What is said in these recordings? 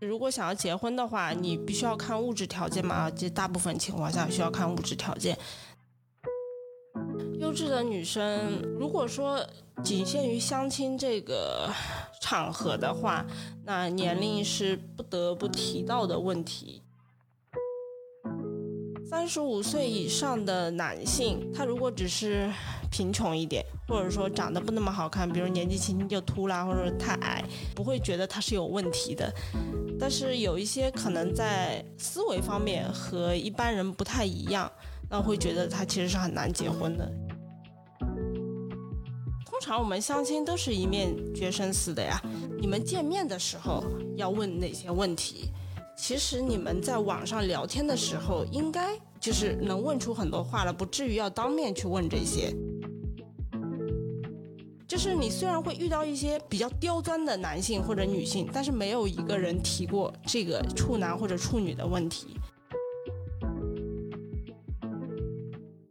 如果想要结婚的话，你必须要看物质条件嘛，这大部分情况下需要看物质条件。优质的女生，如果说仅限于相亲这个场合的话，那年龄是不得不提到的问题。三十五岁以上的男性，他如果只是贫穷一点，或者说长得不那么好看，比如年纪轻轻就秃啦，或者太矮，不会觉得他是有问题的。但是有一些可能在思维方面和一般人不太一样，那会觉得他其实是很难结婚的。通常我们相亲都是一面决生死的呀，你们见面的时候要问哪些问题？其实你们在网上聊天的时候，应该就是能问出很多话了，不至于要当面去问这些。就是你虽然会遇到一些比较刁钻的男性或者女性，但是没有一个人提过这个处男或者处女的问题。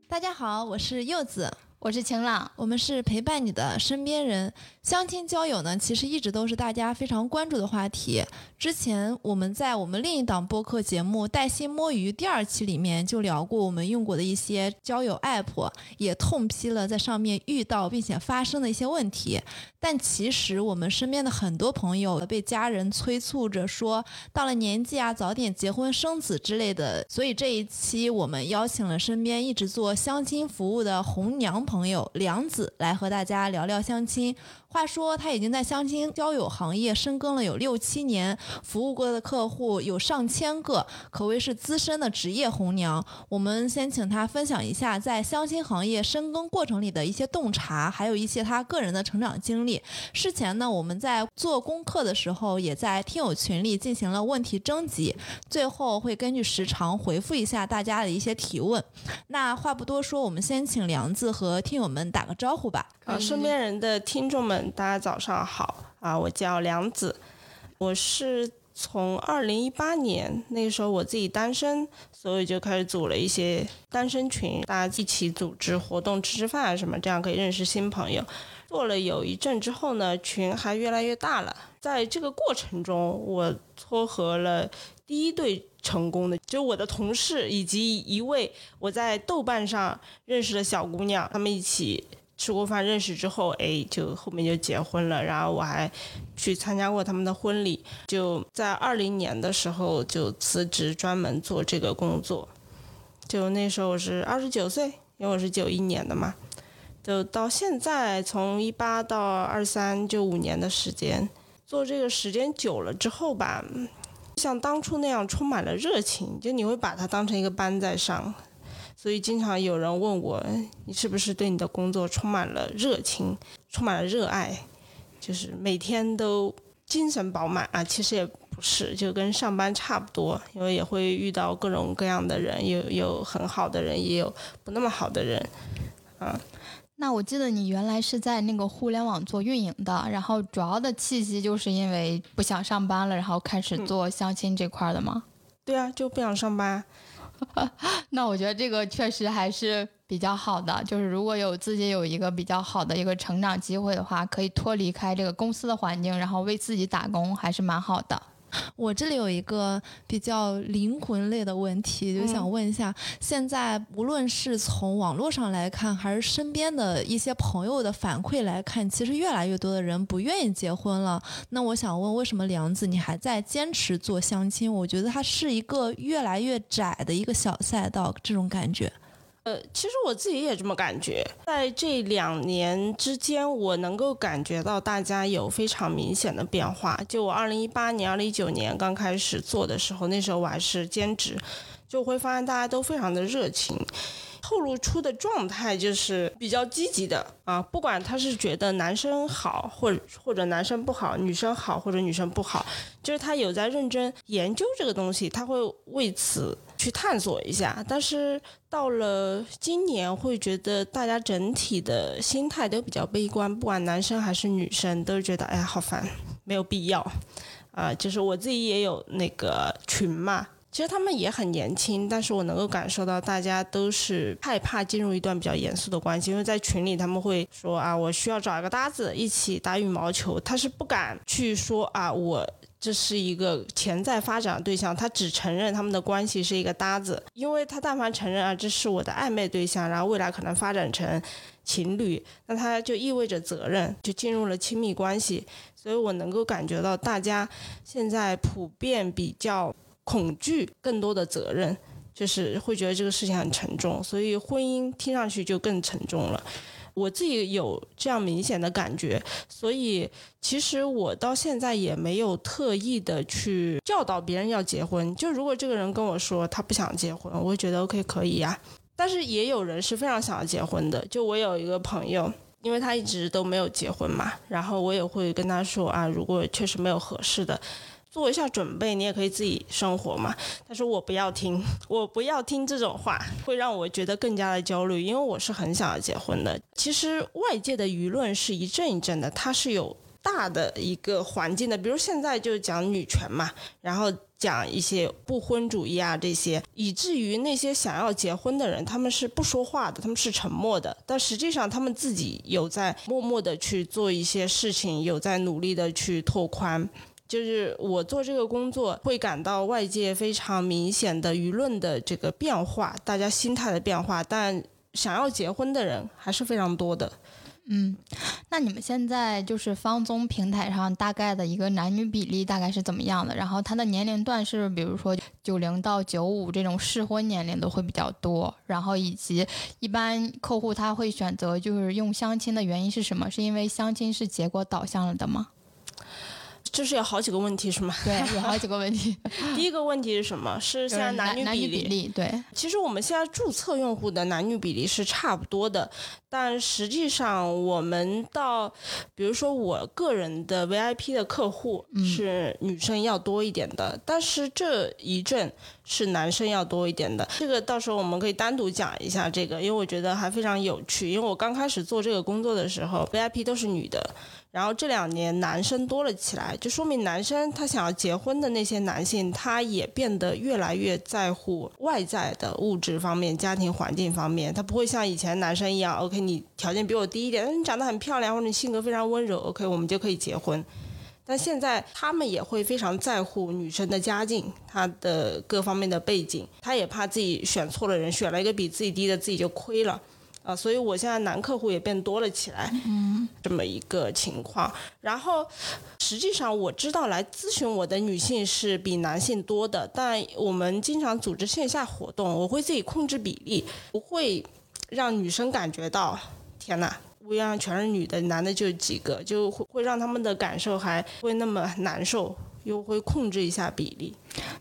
大家好，我是柚子。我是晴朗，我们是陪伴你的身边人。相亲交友呢，其实一直都是大家非常关注的话题。之前我们在我们另一档播客节目《带薪摸鱼》第二期里面就聊过我们用过的一些交友 app，也痛批了在上面遇到并且发生的一些问题。但其实我们身边的很多朋友被家人催促着说，到了年纪啊，早点结婚生子之类的。所以这一期我们邀请了身边一直做相亲服务的红娘。朋朋友梁子来和大家聊聊相亲。话说他已经在相亲交友行业深耕了有六七年，服务过的客户有上千个，可谓是资深的职业红娘。我们先请他分享一下在相亲行业深耕过程里的一些洞察，还有一些他个人的成长经历。事前呢，我们在做功课的时候，也在听友群里进行了问题征集，最后会根据时长回复一下大家的一些提问。那话不多说，我们先请梁子和听友们打个招呼吧。啊，身边人的听众们，大家早上好啊！我叫梁子，我是从二零一八年那时候我自己单身，所以就开始组了一些单身群，大家一起组织活动、吃吃饭啊什么，这样可以认识新朋友。做了有一阵之后呢，群还越来越大了。在这个过程中，我撮合了第一对成功的，就我的同事以及一位我在豆瓣上认识的小姑娘，他们一起。吃过饭认识之后，哎，就后面就结婚了。然后我还去参加过他们的婚礼。就在二零年的时候就辞职，专门做这个工作。就那时候我是二十九岁，因为我是九一年的嘛。就到现在，从一八到二三，就五年的时间。做这个时间久了之后吧，像当初那样充满了热情，就你会把它当成一个班在上。所以经常有人问我，你是不是对你的工作充满了热情，充满了热爱，就是每天都精神饱满啊？其实也不是，就跟上班差不多，因为也会遇到各种各样的人，有有很好的人，也有不那么好的人，啊。那我记得你原来是在那个互联网做运营的，然后主要的契机就是因为不想上班了，然后开始做相亲这块的吗？对啊，就不想上班。那我觉得这个确实还是比较好的，就是如果有自己有一个比较好的一个成长机会的话，可以脱离开这个公司的环境，然后为自己打工，还是蛮好的。我这里有一个比较灵魂类的问题，就想问一下：现在无论是从网络上来看，还是身边的一些朋友的反馈来看，其实越来越多的人不愿意结婚了。那我想问，为什么梁子你还在坚持做相亲？我觉得它是一个越来越窄的一个小赛道，这种感觉。呃，其实我自己也这么感觉，在这两年之间，我能够感觉到大家有非常明显的变化。就我二零一八年、二零一九年刚开始做的时候，那时候我还是兼职，就会发现大家都非常的热情。透露出的状态就是比较积极的啊，不管他是觉得男生好，或者或者男生不好，女生好或者女生不好，就是他有在认真研究这个东西，他会为此去探索一下。但是到了今年，会觉得大家整体的心态都比较悲观，不管男生还是女生，都觉得哎呀好烦，没有必要啊。就是我自己也有那个群嘛。其实他们也很年轻，但是我能够感受到大家都是害怕进入一段比较严肃的关系，因为在群里他们会说啊，我需要找一个搭子一起打羽毛球，他是不敢去说啊，我这是一个潜在发展的对象，他只承认他们的关系是一个搭子，因为他但凡承认啊，这是我的暧昧对象，然后未来可能发展成情侣，那他就意味着责任，就进入了亲密关系，所以我能够感觉到大家现在普遍比较。恐惧更多的责任，就是会觉得这个事情很沉重，所以婚姻听上去就更沉重了。我自己有这样明显的感觉，所以其实我到现在也没有特意的去教导别人要结婚。就如果这个人跟我说他不想结婚，我会觉得 OK 可以呀。但是也有人是非常想要结婚的。就我有一个朋友，因为他一直都没有结婚嘛，然后我也会跟他说啊，如果确实没有合适的。做一下准备，你也可以自己生活嘛。但是我不要听，我不要听这种话，会让我觉得更加的焦虑，因为我是很想要结婚的。其实外界的舆论是一阵一阵的，它是有大的一个环境的。比如现在就讲女权嘛，然后讲一些不婚主义啊这些，以至于那些想要结婚的人，他们是不说话的，他们是沉默的。但实际上他们自己有在默默的去做一些事情，有在努力的去拓宽。就是我做这个工作，会感到外界非常明显的舆论的这个变化，大家心态的变化，但想要结婚的人还是非常多的。嗯，那你们现在就是方宗平台上大概的一个男女比例大概是怎么样的？然后他的年龄段是比如说九零到九五这种适婚年龄的会比较多，然后以及一般客户他会选择就是用相亲的原因是什么？是因为相亲是结果导向了的吗？这是有好几个问题，是吗？对，有好几个问题。第一个问题是什么？是现在男女比例？对，其实我们现在注册用户的男女比例是差不多的，但实际上我们到，比如说我个人的 VIP 的客户是女生要多一点的，但是这一阵是男生要多一点的。这个到时候我们可以单独讲一下这个，因为我觉得还非常有趣。因为我刚开始做这个工作的时候，VIP 都是女的。然后这两年男生多了起来，就说明男生他想要结婚的那些男性，他也变得越来越在乎外在的物质方面、家庭环境方面。他不会像以前男生一样，OK，你条件比我低一点，你长得很漂亮，或者你性格非常温柔，OK，我们就可以结婚。但现在他们也会非常在乎女生的家境，她的各方面的背景，他也怕自己选错了人，选了一个比自己低的，自己就亏了。啊，所以我现在男客户也变多了起来，嗯，这么一个情况。然后，实际上我知道来咨询我的女性是比男性多的，但我们经常组织线下活动，我会自己控制比例，不会让女生感觉到天哪，乌泱泱全是女的，男的就几个，就会会让他们的感受还会那么难受，又会控制一下比例。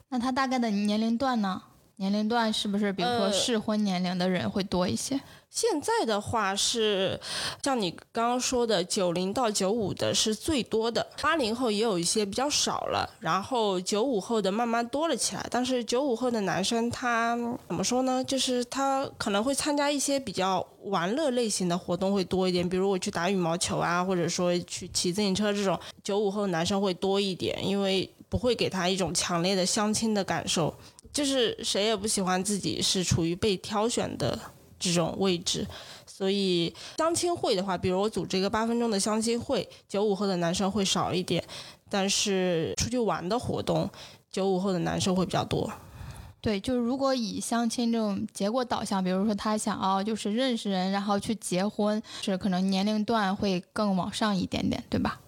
那他大概的年龄段呢？年龄段是不是比如说适婚年龄的人会多一些？现在的话是，像你刚刚说的，九零到九五的是最多的，八零后也有一些比较少了，然后九五后的慢慢多了起来。但是九五后的男生他怎么说呢？就是他可能会参加一些比较玩乐类型的活动会多一点，比如我去打羽毛球啊，或者说去骑自行车这种，九五后男生会多一点，因为不会给他一种强烈的相亲的感受，就是谁也不喜欢自己是处于被挑选的。这种位置，所以相亲会的话，比如我组织一个八分钟的相亲会，九五后的男生会少一点，但是出去玩的活动，九五后的男生会比较多。对，就是如果以相亲这种结果导向，比如说他想要就是认识人，然后去结婚，是可能年龄段会更往上一点点，对吧？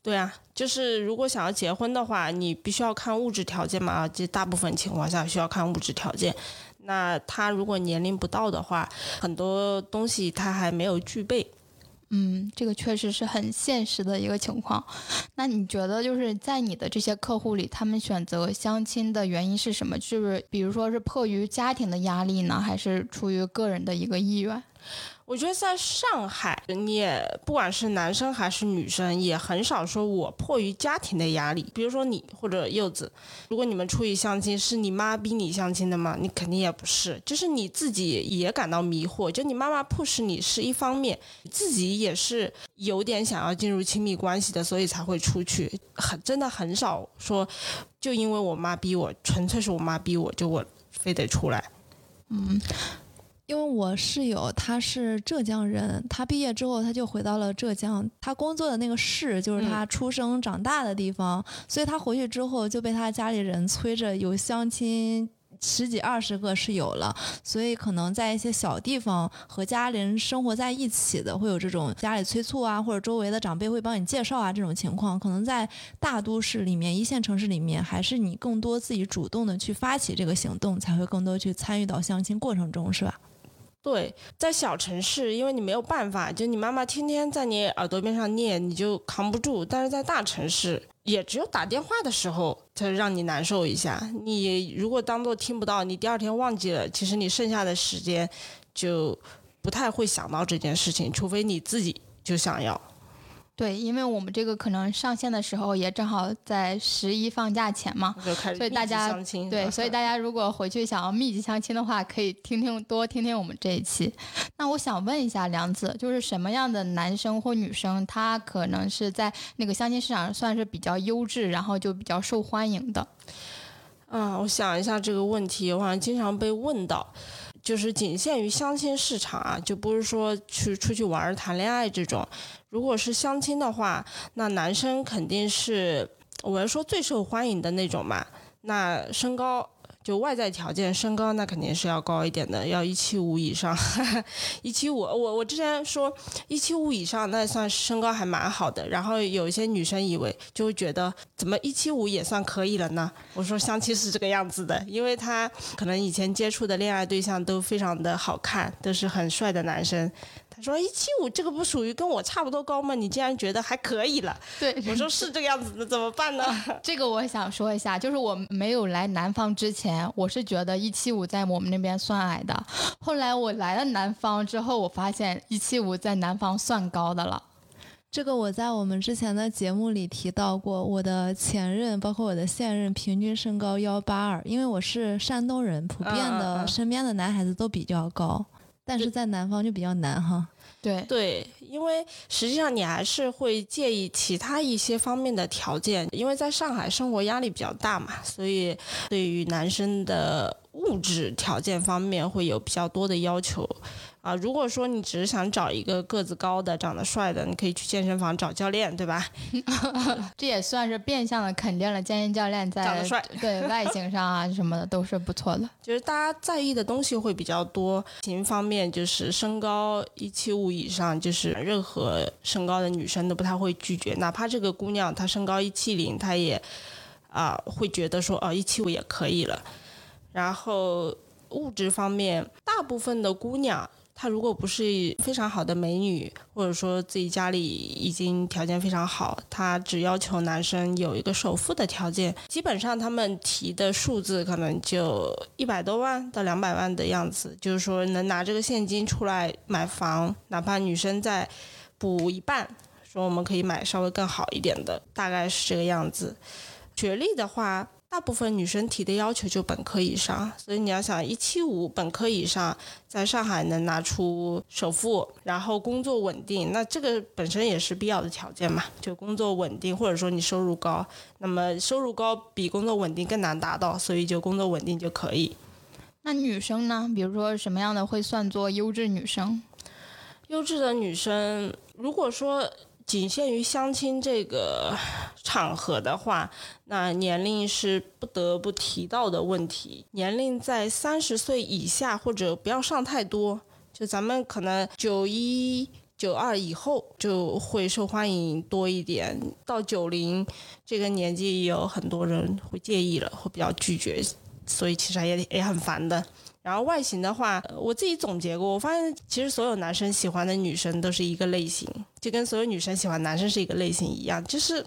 对啊，就是如果想要结婚的话，你必须要看物质条件嘛，这大部分情况下需要看物质条件。那他如果年龄不到的话，很多东西他还没有具备。嗯，这个确实是很现实的一个情况。那你觉得就是在你的这些客户里，他们选择相亲的原因是什么？就是比如说是迫于家庭的压力呢，还是出于个人的一个意愿？我觉得在上海，你也不管是男生还是女生，也很少说我迫于家庭的压力。比如说你或者柚子，如果你们出去相亲，是你妈逼你相亲的吗？你肯定也不是，就是你自己也感到迷惑。就你妈妈迫使你是一方面，自己也是有点想要进入亲密关系的，所以才会出去。很真的很少说，就因为我妈逼我，纯粹是我妈逼我，就我非得出来。嗯，因为我室友他是浙江人，他毕业之后他就回到了浙江，他工作的那个市就是他出生长大的地方，所以他回去之后就被他家里人催着有相亲。十几二十个是有了，所以可能在一些小地方和家里人生活在一起的，会有这种家里催促啊，或者周围的长辈会帮你介绍啊这种情况。可能在大都市里面、一线城市里面，还是你更多自己主动的去发起这个行动，才会更多去参与到相亲过程中，是吧？对，在小城市，因为你没有办法，就你妈妈天天在你耳朵边上念，你就扛不住。但是在大城市，也只有打电话的时候，才让你难受一下。你如果当做听不到，你第二天忘记了，其实你剩下的时间就不太会想到这件事情，除非你自己就想要。对，因为我们这个可能上线的时候也正好在十一放假前嘛，所以大家对，所以大家如果回去想要密集相亲的话，可以听听多听听我们这一期。那我想问一下梁子，就是什么样的男生或女生，他可能是在那个相亲市场上算是比较优质，然后就比较受欢迎的？嗯，我想一下这个问题，我好像经常被问到。就是仅限于相亲市场啊，就不是说去出去玩谈恋爱这种。如果是相亲的话，那男生肯定是我要说最受欢迎的那种嘛。那身高。就外在条件，身高那肯定是要高一点的，要一七五以上。一七五，我我之前说一七五以上，那算身高还蛮好的。然后有一些女生以为就会觉得，怎么一七五也算可以了呢？我说相亲是这个样子的，因为他可能以前接触的恋爱对象都非常的好看，都是很帅的男生。说一七五这个不属于跟我差不多高吗？你竟然觉得还可以了？对，我说是这个样子的，怎么办呢？这个我想说一下，就是我没有来南方之前，我是觉得一七五在我们那边算矮的。后来我来了南方之后，我发现一七五在南方算高的了。这个我在我们之前的节目里提到过，我的前任包括我的现任平均身高幺八二，因为我是山东人，普遍的身边的男孩子都比较高。但是在南方就比较难哈，对对，因为实际上你还是会介意其他一些方面的条件，因为在上海生活压力比较大嘛，所以对于男生的物质条件方面会有比较多的要求。啊，如果说你只是想找一个个子高的、长得帅的，你可以去健身房找教练，对吧？这也算是变相的肯定了健身教练在长得帅，对外形上啊什么的都是不错的。就是大家在意的东西会比较多，型方面就是身高一七五以上，就是任何身高的女生都不太会拒绝，哪怕这个姑娘她身高一七零，她也啊会觉得说哦一七五也可以了。然后物质方面，大部分的姑娘。她如果不是非常好的美女，或者说自己家里已经条件非常好，她只要求男生有一个首付的条件，基本上他们提的数字可能就一百多万到两百万的样子，就是说能拿这个现金出来买房，哪怕女生再补一半，说我们可以买稍微更好一点的，大概是这个样子。学历的话。大部分女生提的要求就本科以上，所以你要想一七五本科以上，在上海能拿出首付，然后工作稳定，那这个本身也是必要的条件嘛，就工作稳定，或者说你收入高，那么收入高比工作稳定更难达到，所以就工作稳定就可以。那女生呢？比如说什么样的会算作优质女生？优质的女生，如果说。仅限于相亲这个 场合的话，那年龄是不得不提到的问题。年龄在三十岁以下或者不要上太多，就咱们可能九一、九二以后就会受欢迎多一点。到九零这个年纪，有很多人会介意了，会比较拒绝，所以其实也也很烦的。然后外形的话，我自己总结过，我发现其实所有男生喜欢的女生都是一个类型，就跟所有女生喜欢男生是一个类型一样，就是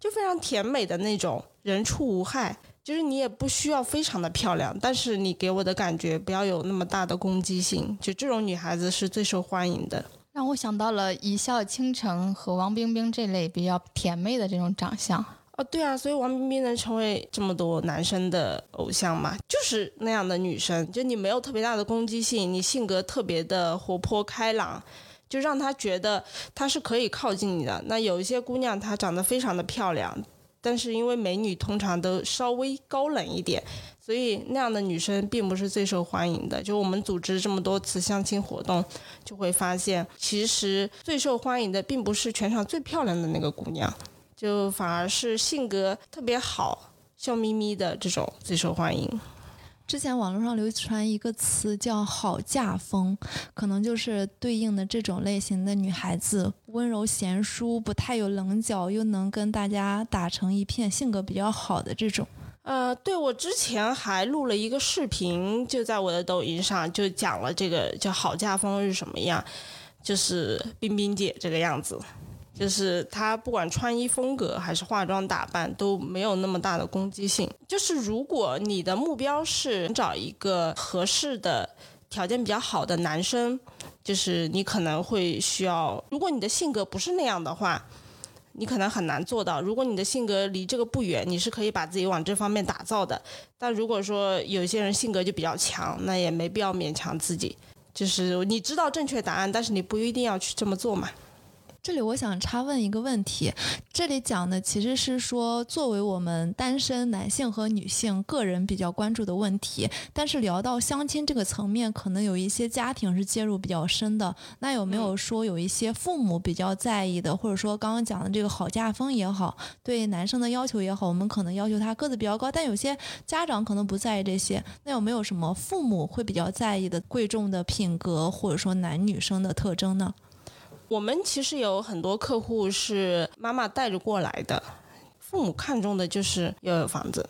就非常甜美的那种，人畜无害，就是你也不需要非常的漂亮，但是你给我的感觉不要有那么大的攻击性，就这种女孩子是最受欢迎的。让我想到了一笑倾城和王冰冰这类比较甜美的这种长相。对啊，所以王冰冰能成为这么多男生的偶像嘛，就是那样的女生，就你没有特别大的攻击性，你性格特别的活泼开朗，就让他觉得他是可以靠近你的。那有一些姑娘她长得非常的漂亮，但是因为美女通常都稍微高冷一点，所以那样的女生并不是最受欢迎的。就我们组织这么多次相亲活动，就会发现，其实最受欢迎的并不是全场最漂亮的那个姑娘，就反而是性格特别好、笑眯眯的这种最受欢迎。之前网络上流传一个词叫“好嫁风”，可能就是对应的这种类型的女孩子，温柔贤淑，不太有棱角，又能跟大家打成一片，性格比较好的这种。呃，对我之前还录了一个视频，就在我的抖音上，就讲了这个叫“好嫁风”是什么样，就是冰冰姐这个样子。就是她不管穿衣风格还是化妆打扮都没有那么大的攻击性。就是如果你的目标是找一个合适的、条件比较好的男生，就是你可能会需要。如果你的性格不是那样的话，你可能很难做到。如果你的性格离这个不远，你是可以把自己往这方面打造的。但如果说有些人性格就比较强，那也没必要勉强自己。就是你知道正确答案，但是你不一定要去这么做嘛。这里我想插问一个问题，这里讲的其实是说，作为我们单身男性和女性个人比较关注的问题，但是聊到相亲这个层面，可能有一些家庭是介入比较深的。那有没有说有一些父母比较在意的，或者说刚刚讲的这个好嫁风也好，对男生的要求也好，我们可能要求他个子比较高，但有些家长可能不在意这些。那有没有什么父母会比较在意的贵重的品格，或者说男女生的特征呢？我们其实有很多客户是妈妈带着过来的，父母看重的就是要有房子，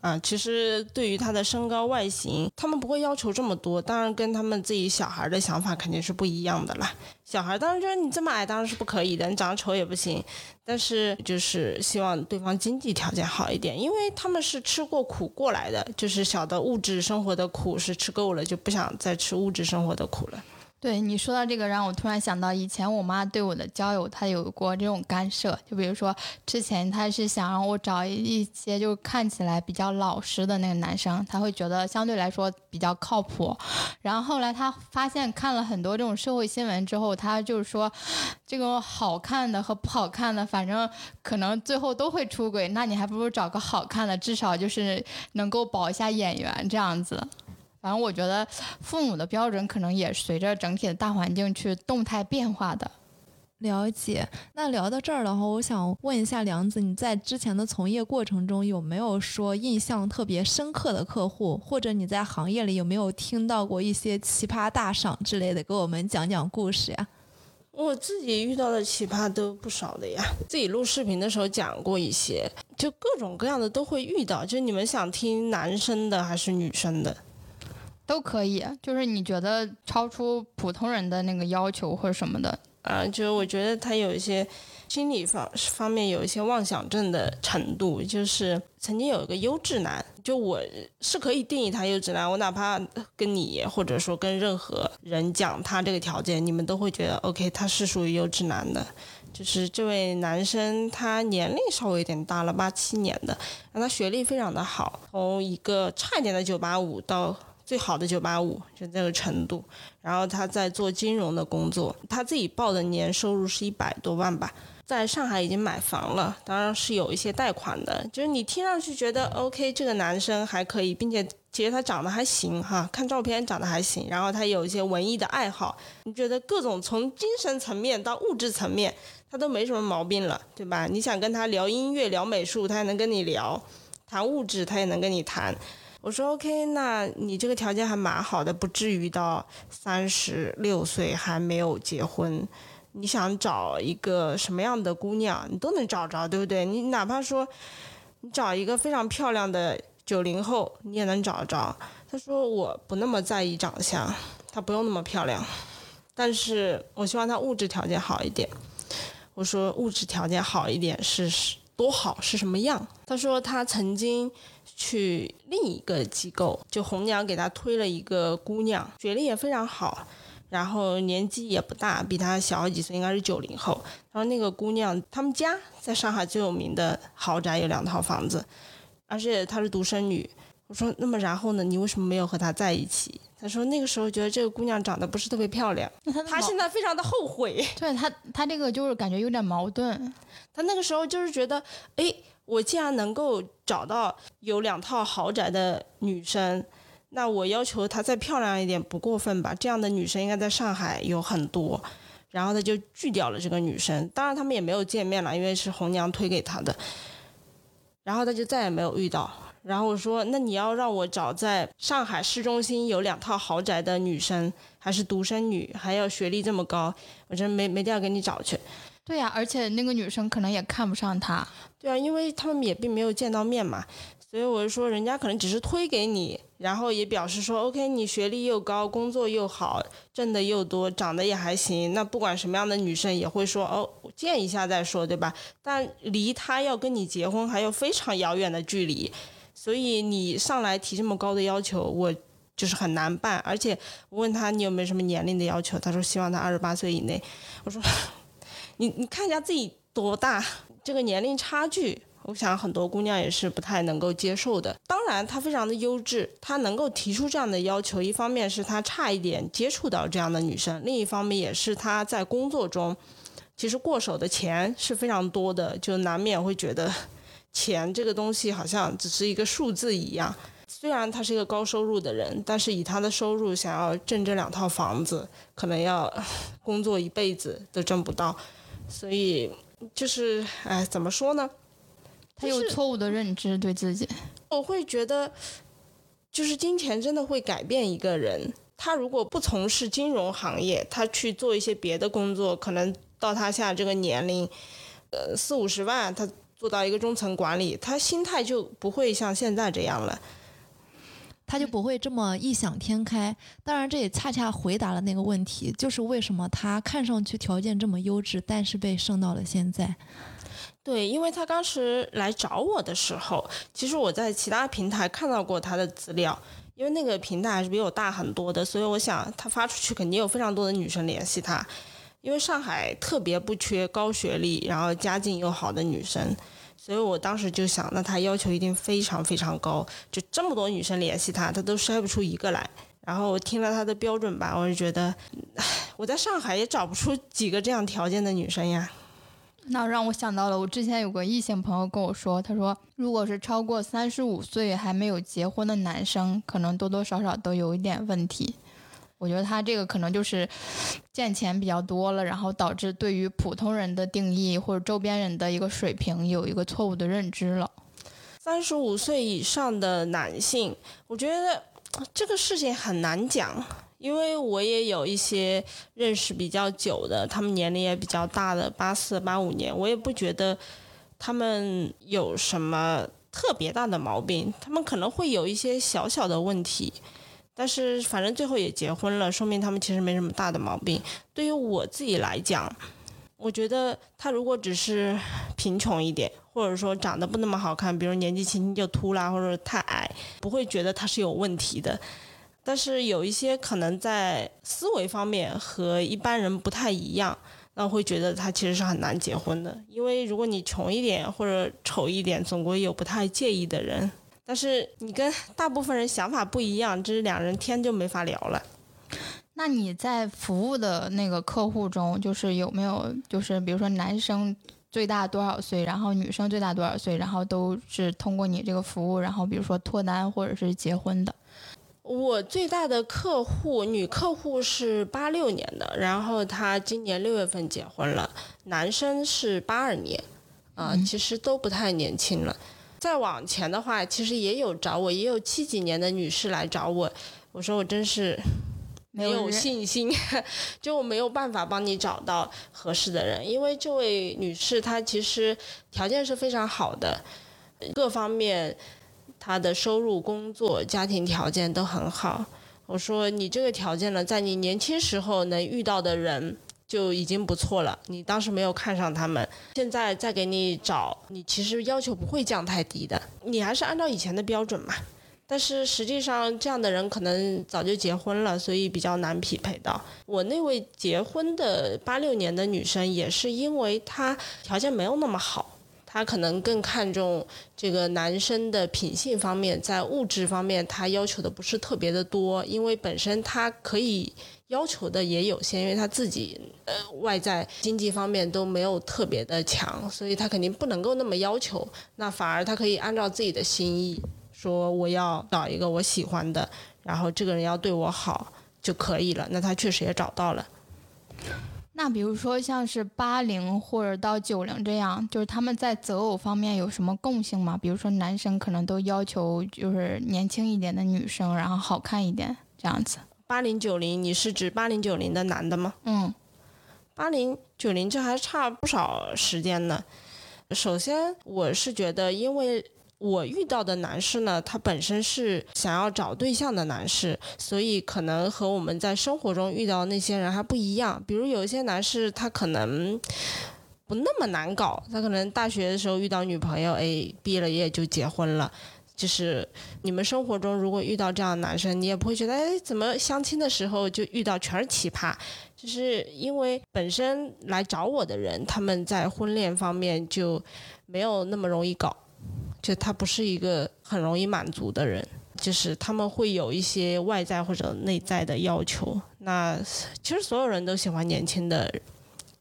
啊，其实对于他的身高外形，他们不会要求这么多，当然跟他们自己小孩的想法肯定是不一样的啦。小孩当然觉得你这么矮当然是不可以的，你长得丑也不行，但是就是希望对方经济条件好一点，因为他们是吃过苦过来的，就是晓得物质生活的苦是吃够了，就不想再吃物质生活的苦了。对你说到这个，让我突然想到，以前我妈对我的交友，她有过这种干涉。就比如说，之前她是想让我找一些就看起来比较老实的那个男生，她会觉得相对来说比较靠谱。然后后来她发现看了很多这种社会新闻之后，她就是说，这个好看的和不好看的，反正可能最后都会出轨。那你还不如找个好看的，至少就是能够保一下眼缘这样子。反正我觉得父母的标准可能也随着整体的大环境去动态变化的。了解。那聊到这儿的话，我想问一下梁子，你在之前的从业过程中有没有说印象特别深刻的客户，或者你在行业里有没有听到过一些奇葩大赏之类的，给我们讲讲故事呀？我自己遇到的奇葩都不少的呀，自己录视频的时候讲过一些，就各种各样的都会遇到。就你们想听男生的还是女生的？都可以，就是你觉得超出普通人的那个要求或者什么的啊，就是我觉得他有一些心理方方面有一些妄想症的程度，就是曾经有一个优质男，就我是可以定义他优质男，我哪怕跟你或者说跟任何人讲他这个条件，你们都会觉得 OK，他是属于优质男的。就是这位男生，他年龄稍微有点大了，八七年的，然后他学历非常的好，从一个差一点的九八五到。最好的九八五就这个程度，然后他在做金融的工作，他自己报的年收入是一百多万吧，在上海已经买房了，当然是有一些贷款的，就是你听上去觉得 OK，这个男生还可以，并且其实他长得还行哈，看照片长得还行，然后他有一些文艺的爱好，你觉得各种从精神层面到物质层面，他都没什么毛病了，对吧？你想跟他聊音乐、聊美术，他也能跟你聊；谈物质，他也能跟你谈。我说 OK，那你这个条件还蛮好的，不至于到三十六岁还没有结婚。你想找一个什么样的姑娘，你都能找着，对不对？你哪怕说你找一个非常漂亮的九零后，你也能找着。他说我不那么在意长相，他不用那么漂亮，但是我希望他物质条件好一点。我说物质条件好一点是多好是什么样？他说他曾经。去另一个机构，就红娘给他推了一个姑娘，学历也非常好，然后年纪也不大，比他小几岁，应该是九零后。然后那个姑娘，他们家在上海最有名的豪宅有两套房子，而且她是独生女。我说，那么然后呢？你为什么没有和她在一起？他说那个时候觉得这个姑娘长得不是特别漂亮，他现在非常的后悔。对他，他这个就是感觉有点矛盾。他那个时候就是觉得，哎。我既然能够找到有两套豪宅的女生，那我要求她再漂亮一点不过分吧？这样的女生应该在上海有很多。然后他就拒掉了这个女生，当然他们也没有见面了，因为是红娘推给他的。然后他就再也没有遇到。然后我说：“那你要让我找在上海市中心有两套豪宅的女生，还是独生女，还要学历这么高？我真没没地儿给你找去。”对呀，而且那个女生可能也看不上他。对啊，因为他们也并没有见到面嘛。所以我就说，人家可能只是推给你，然后也表示说，OK，你学历又高，工作又好，挣的又多，长得也还行。那不管什么样的女生也会说，哦，见一下再说，对吧？但离他要跟你结婚还有非常遥远的距离，所以你上来提这么高的要求，我就是很难办。而且我问他你有没有什么年龄的要求，他说希望他二十八岁以内。我说，你你看一下自己多大，这个年龄差距。我想很多姑娘也是不太能够接受的。当然，他非常的优质，他能够提出这样的要求，一方面是他差一点接触到这样的女生，另一方面也是他在工作中，其实过手的钱是非常多的，就难免会觉得 钱这个东西好像只是一个数字一样。虽然他是一个高收入的人，但是以他的收入想要挣这两套房子，可能要 工作一辈子都挣不到。所以就是，哎，怎么说呢？他有错误的认知对自己，我会觉得，就是金钱真的会改变一个人。他如果不从事金融行业，他去做一些别的工作，可能到他现在这个年龄，呃，四五十万，他做到一个中层管理，他心态就不会像现在这样了，他就不会这么异想天开。当然，这也恰恰回答了那个问题，就是为什么他看上去条件这么优质，但是被剩到了现在。对，因为他当时来找我的时候，其实我在其他平台看到过他的资料，因为那个平台还是比我大很多的，所以我想他发出去肯定有非常多的女生联系他，因为上海特别不缺高学历，然后家境又好的女生，所以我当时就想，那他要求一定非常非常高，就这么多女生联系他，他都筛不出一个来。然后我听了他的标准吧，我就觉得，我在上海也找不出几个这样条件的女生呀。那让我想到了，我之前有个异性朋友跟我说，他说，如果是超过三十五岁还没有结婚的男生，可能多多少少都有一点问题。我觉得他这个可能就是见钱比较多了，然后导致对于普通人的定义或者周边人的一个水平有一个错误的认知了。三十五岁以上的男性，我觉得这个事情很难讲。因为我也有一些认识比较久的，他们年龄也比较大的，八四八五年，我也不觉得他们有什么特别大的毛病，他们可能会有一些小小的问题，但是反正最后也结婚了，说明他们其实没什么大的毛病。对于我自己来讲，我觉得他如果只是贫穷一点，或者说长得不那么好看，比如年纪轻轻就秃啦，或者太矮，不会觉得他是有问题的。但是有一些可能在思维方面和一般人不太一样，那会觉得他其实是很难结婚的。因为如果你穷一点或者丑一点，总归有不太介意的人。但是你跟大部分人想法不一样，这两人天就没法聊了。那你在服务的那个客户中，就是有没有就是比如说男生最大多少岁，然后女生最大多少岁，然后都是通过你这个服务，然后比如说脱单或者是结婚的？我最大的客户女客户是八六年的，然后她今年六月份结婚了。男生是八二年，啊，其实都不太年轻了。再往前的话，其实也有找我，也有七几年的女士来找我。我说我真是没有信心，就我没有办法帮你找到合适的人，因为这位女士她其实条件是非常好的，各方面。她的收入、工作、家庭条件都很好。我说你这个条件呢，在你年轻时候能遇到的人就已经不错了。你当时没有看上他们，现在再给你找，你其实要求不会降太低的。你还是按照以前的标准嘛。但是实际上，这样的人可能早就结婚了，所以比较难匹配到。我那位结婚的八六年的女生，也是因为她条件没有那么好。她可能更看重这个男生的品性方面，在物质方面她要求的不是特别的多，因为本身他可以要求的也有限，因为他自己呃外在经济方面都没有特别的强，所以他肯定不能够那么要求。那反而他可以按照自己的心意，说我要找一个我喜欢的，然后这个人要对我好就可以了。那他确实也找到了。那比如说像是八零或者到九零这样，就是他们在择偶方面有什么共性吗？比如说男生可能都要求就是年轻一点的女生，然后好看一点这样子。八零九零，你是指八零九零的男的吗？嗯，八零九零这还差不少时间呢。首先，我是觉得，因为我遇到的男士呢，他本身是想要找对象的男士，所以可能和我们在生活中遇到那些人还不一样。比如有一些男士，他可能不那么难搞，他可能大学的时候遇到女朋友，哎，毕了业就结婚了。就是你们生活中如果遇到这样的男生，你也不会觉得，哎，怎么相亲的时候就遇到全是奇葩？就是因为本身来找我的人，他们在婚恋方面就没有那么容易搞。就他不是一个很容易满足的人，就是他们会有一些外在或者内在的要求。那其实所有人都喜欢年轻的，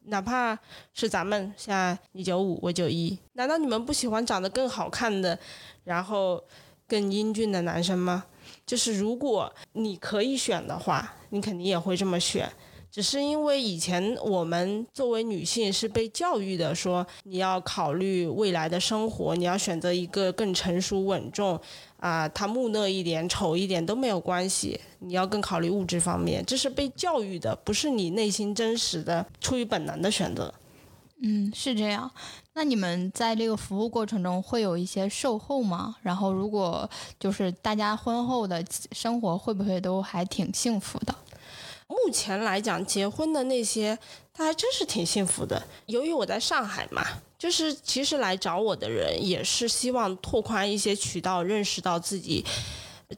哪怕是咱们现在你九五我九一，难道你们不喜欢长得更好看的，然后更英俊的男生吗？就是如果你可以选的话，你肯定也会这么选。只是因为以前我们作为女性是被教育的，说你要考虑未来的生活，你要选择一个更成熟稳重，啊，他木讷一点、丑一点都没有关系，你要更考虑物质方面，这是被教育的，不是你内心真实的出于本能的选择。嗯，是这样。那你们在这个服务过程中会有一些售后吗？然后如果就是大家婚后的生活会不会都还挺幸福的？目前来讲，结婚的那些，他还真是挺幸福的。由于我在上海嘛，就是其实来找我的人也是希望拓宽一些渠道，认识到自己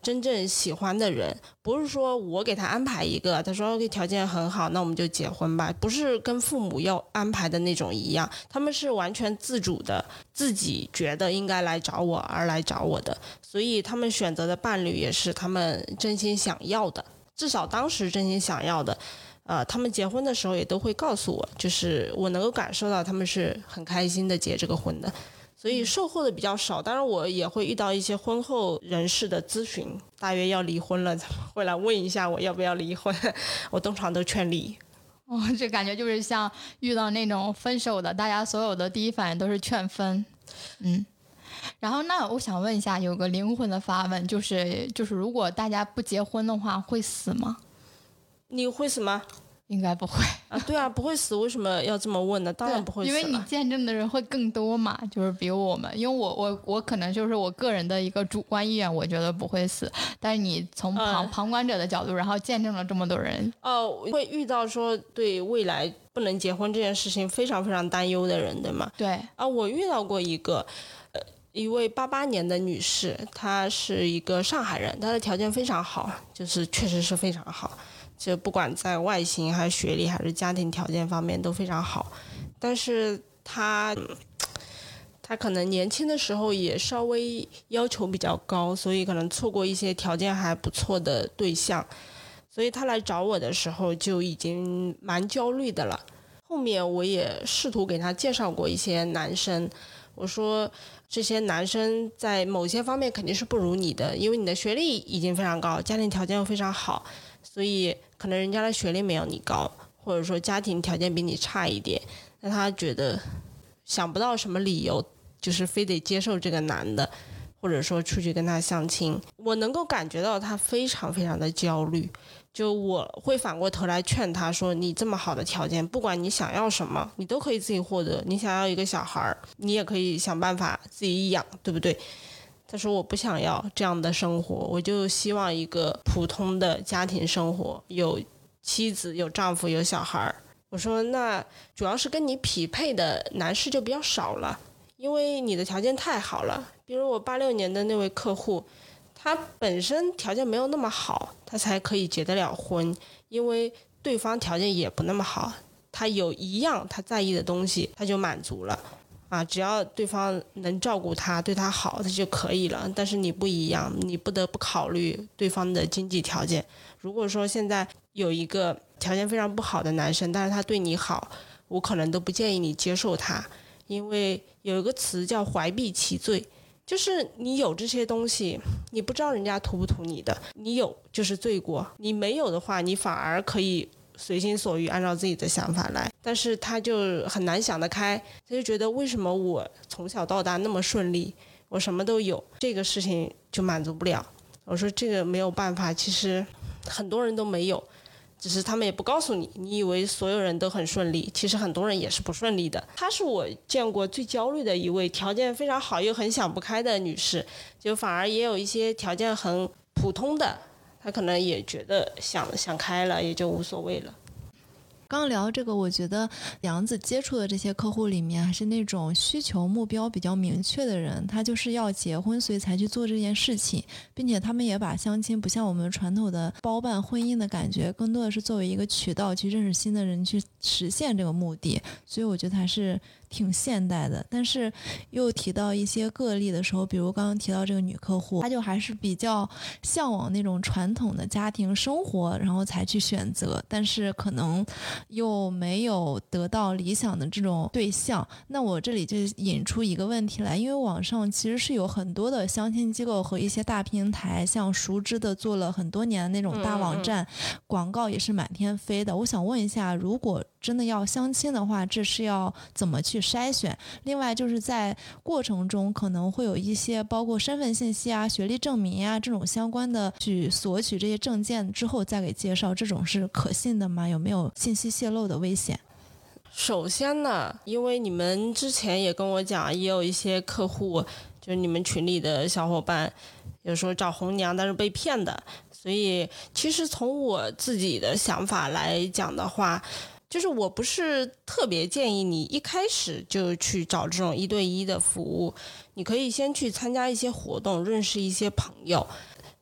真正喜欢的人。不是说我给他安排一个，他说条件很好，那我们就结婚吧。不是跟父母要安排的那种一样，他们是完全自主的，自己觉得应该来找我而来找我的，所以他们选择的伴侣也是他们真心想要的。至少当时真心想要的，呃，他们结婚的时候也都会告诉我，就是我能够感受到他们是很开心的结这个婚的，所以售后的比较少。当然，我也会遇到一些婚后人士的咨询，大约要离婚了，会来问一下我要不要离婚，我通常都劝离。哦，这感觉就是像遇到那种分手的，大家所有的第一反应都是劝分，嗯。然后，那我想问一下，有个灵魂的发问，就是就是，如果大家不结婚的话，会死吗？你会死吗？应该不会啊。对啊，不会死，为什么要这么问呢？当然不会死。因为你见证的人会更多嘛，就是比我们。因为我我我可能就是我个人的一个主观意愿，我觉得不会死。但是你从旁旁观者的角度，然后见证了这么多人，哦，会遇到说对未来不能结婚这件事情非常非常担忧的人，对吗？对啊，我遇到过一个。呃一位八八年的女士，她是一个上海人，她的条件非常好，就是确实是非常好，就不管在外形、还是学历、还是家庭条件方面都非常好。但是他他可能年轻的时候也稍微要求比较高，所以可能错过一些条件还不错的对象，所以他来找我的时候就已经蛮焦虑的了。后面我也试图给他介绍过一些男生，我说。这些男生在某些方面肯定是不如你的，因为你的学历已经非常高，家庭条件又非常好，所以可能人家的学历没有你高，或者说家庭条件比你差一点，那他觉得想不到什么理由，就是非得接受这个男的，或者说出去跟他相亲，我能够感觉到他非常非常的焦虑。就我会反过头来劝他说：“你这么好的条件，不管你想要什么，你都可以自己获得。你想要一个小孩儿，你也可以想办法自己养，对不对？”他说：“我不想要这样的生活，我就希望一个普通的家庭生活，有妻子、有丈夫、有小孩儿。”我说：“那主要是跟你匹配的男士就比较少了，因为你的条件太好了。比如我八六年的那位客户。”他本身条件没有那么好，他才可以结得了婚，因为对方条件也不那么好，他有一样他在意的东西，他就满足了，啊，只要对方能照顾他，对他好，他就可以了。但是你不一样，你不得不考虑对方的经济条件。如果说现在有一个条件非常不好的男生，但是他对你好，我可能都不建议你接受他，因为有一个词叫怀璧其罪。就是你有这些东西，你不知道人家图不图你的，你有就是罪过，你没有的话，你反而可以随心所欲，按照自己的想法来。但是他就很难想得开，他就觉得为什么我从小到大那么顺利，我什么都有，这个事情就满足不了。我说这个没有办法，其实很多人都没有。只是他们也不告诉你，你以为所有人都很顺利，其实很多人也是不顺利的。她是我见过最焦虑的一位，条件非常好又很想不开的女士，就反而也有一些条件很普通的，她可能也觉得想想开了，也就无所谓了。刚聊这个，我觉得杨子接触的这些客户里面，还是那种需求目标比较明确的人，他就是要结婚，所以才去做这件事情，并且他们也把相亲不像我们传统的包办婚姻的感觉，更多的是作为一个渠道去认识新的人，去实现这个目的。所以我觉得还是。挺现代的，但是又提到一些个例的时候，比如刚刚提到这个女客户，她就还是比较向往那种传统的家庭生活，然后才去选择，但是可能又没有得到理想的这种对象。那我这里就引出一个问题来，因为网上其实是有很多的相亲机构和一些大平台，像熟知的做了很多年的那种大网站，广告也是满天飞的。我想问一下，如果真的要相亲的话，这是要怎么去筛选？另外，就是在过程中可能会有一些包括身份信息啊、学历证明啊这种相关的，去索取这些证件之后再给介绍，这种是可信的吗？有没有信息泄露的危险？首先呢，因为你们之前也跟我讲，也有一些客户，就是你们群里的小伙伴，有时候找红娘，但是被骗的，所以其实从我自己的想法来讲的话。就是我不是特别建议你一开始就去找这种一对一的服务，你可以先去参加一些活动，认识一些朋友，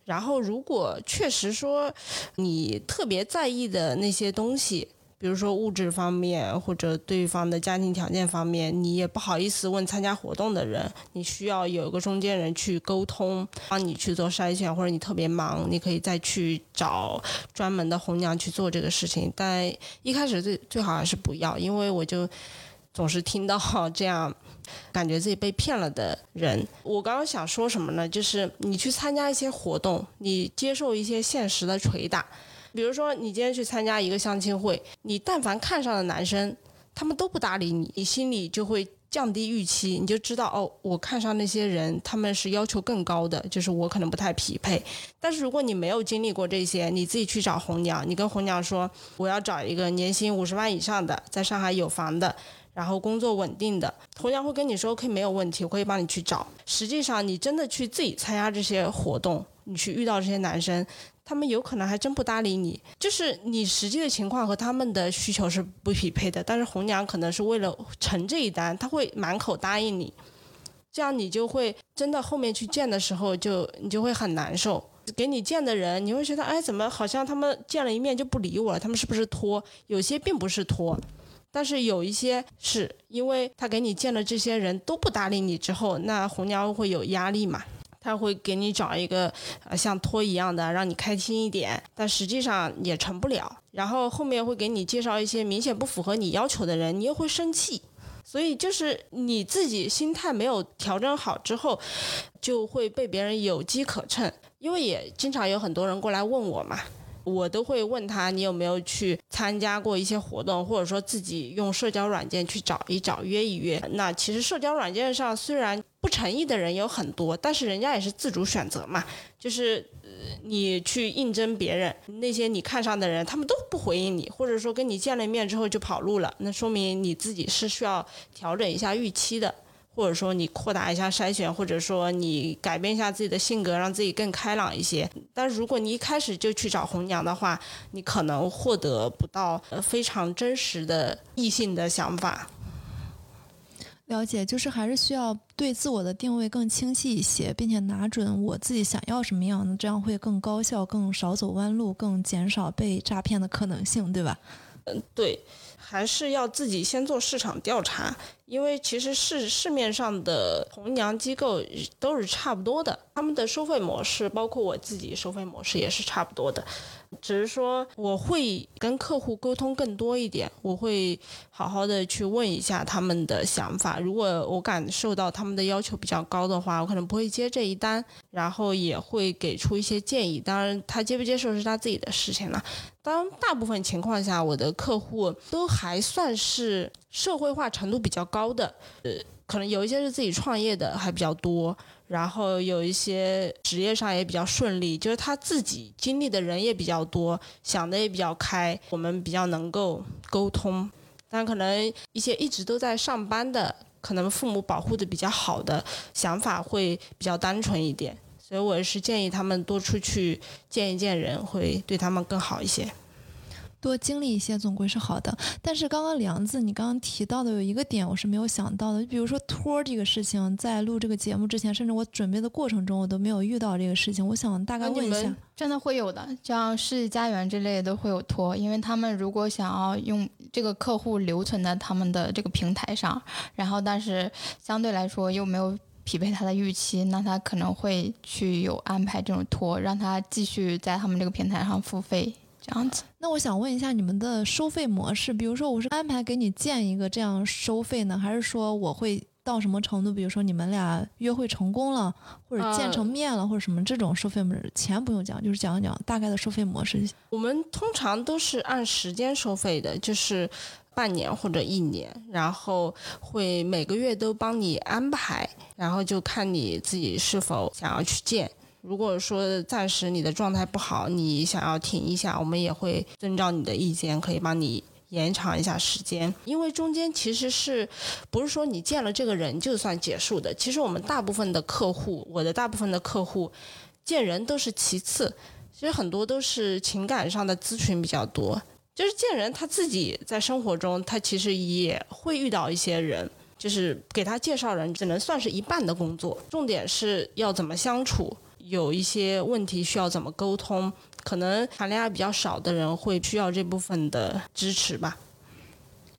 然后如果确实说你特别在意的那些东西。比如说物质方面，或者对方的家庭条件方面，你也不好意思问参加活动的人，你需要有一个中间人去沟通，帮你去做筛选，或者你特别忙，你可以再去找专门的红娘去做这个事情。但一开始最最好还是不要，因为我就总是听到 这样感觉自己被骗了的人。我刚刚想说什么呢？就是你去参加一些活动，你接受一些现实的捶打。比如说，你今天去参加一个相亲会，你但凡看上的男生，他们都不搭理你，你心里就会降低预期，你就知道哦，我看上那些人，他们是要求更高的，就是我可能不太匹配。但是如果你没有经历过这些，你自己去找红娘，你跟红娘说我要找一个年薪五十万以上的，在上海有房的，然后工作稳定的，红娘会跟你说可以没有问题，我可以帮你去找。实际上，你真的去自己参加这些活动，你去遇到这些男生。他们有可能还真不搭理你，就是你实际的情况和他们的需求是不匹配的。但是红娘可能是为了成这一单，他会满口答应你，这样你就会真的后面去见的时候，就你就会很难受。给你见的人，你会觉得，哎，怎么好像他们见了一面就不理我了？他们是不是拖？有些并不是拖，但是有一些是因为他给你见了这些人都不搭理你之后，那红娘会有压力嘛？他会给你找一个呃像托一样的，让你开心一点，但实际上也成不了。然后后面会给你介绍一些明显不符合你要求的人，你又会生气。所以就是你自己心态没有调整好之后，就会被别人有机可乘。因为也经常有很多人过来问我嘛。我都会问他，你有没有去参加过一些活动，或者说自己用社交软件去找一找、约一约。那其实社交软件上虽然不诚意的人有很多，但是人家也是自主选择嘛。就是你去应征别人，那些你看上的人，他们都不回应你，或者说跟你见了面之后就跑路了，那说明你自己是需要调整一下预期的。或者说你扩大一下筛选，或者说你改变一下自己的性格，让自己更开朗一些。但如果你一开始就去找红娘的话，你可能获得不到非常真实的异性的想法。了解，就是还是需要对自我的定位更清晰一些，并且拿准我自己想要什么样的，这样会更高效、更少走弯路、更减少被诈骗的可能性，对吧？嗯，对。还是要自己先做市场调查，因为其实市市面上的红娘机构都是差不多的，他们的收费模式，包括我自己收费模式也是差不多的。只是说我会跟客户沟通更多一点，我会好好的去问一下他们的想法。如果我感受到他们的要求比较高的话，我可能不会接这一单，然后也会给出一些建议。当然，他接不接受是他自己的事情了。当大部分情况下，我的客户都还算是社会化程度比较高的，呃，可能有一些是自己创业的还比较多。然后有一些职业上也比较顺利，就是他自己经历的人也比较多，想的也比较开，我们比较能够沟通。但可能一些一直都在上班的，可能父母保护的比较好的，想法会比较单纯一点，所以我是建议他们多出去见一见人，会对他们更好一些。多经历一些总归是好的，但是刚刚梁子，你刚刚提到的有一个点我是没有想到的，就比如说托这个事情，在录这个节目之前，甚至我准备的过程中，我都没有遇到这个事情。我想大概问一下，真的会有的，像世纪佳缘之类的都会有托，因为他们如果想要用这个客户留存在他们的这个平台上，然后但是相对来说又没有匹配他的预期，那他可能会去有安排这种托，让他继续在他们这个平台上付费。这样子，那我想问一下你们的收费模式，比如说我是安排给你建一个这样收费呢，还是说我会到什么程度？比如说你们俩约会成功了，或者见成面了，或者什么这种收费模式，钱不用讲，就是讲一讲大概的收费模式。我们通常都是按时间收费的，就是半年或者一年，然后会每个月都帮你安排，然后就看你自己是否想要去见。如果说暂时你的状态不好，你想要停一下，我们也会遵照你的意见，可以帮你延长一下时间。因为中间其实是不是说你见了这个人就算结束的？其实我们大部分的客户，我的大部分的客户见人都是其次，其实很多都是情感上的咨询比较多。就是见人他自己在生活中，他其实也会遇到一些人，就是给他介绍人，只能算是一半的工作。重点是要怎么相处。有一些问题需要怎么沟通，可能谈恋爱比较少的人会需要这部分的支持吧。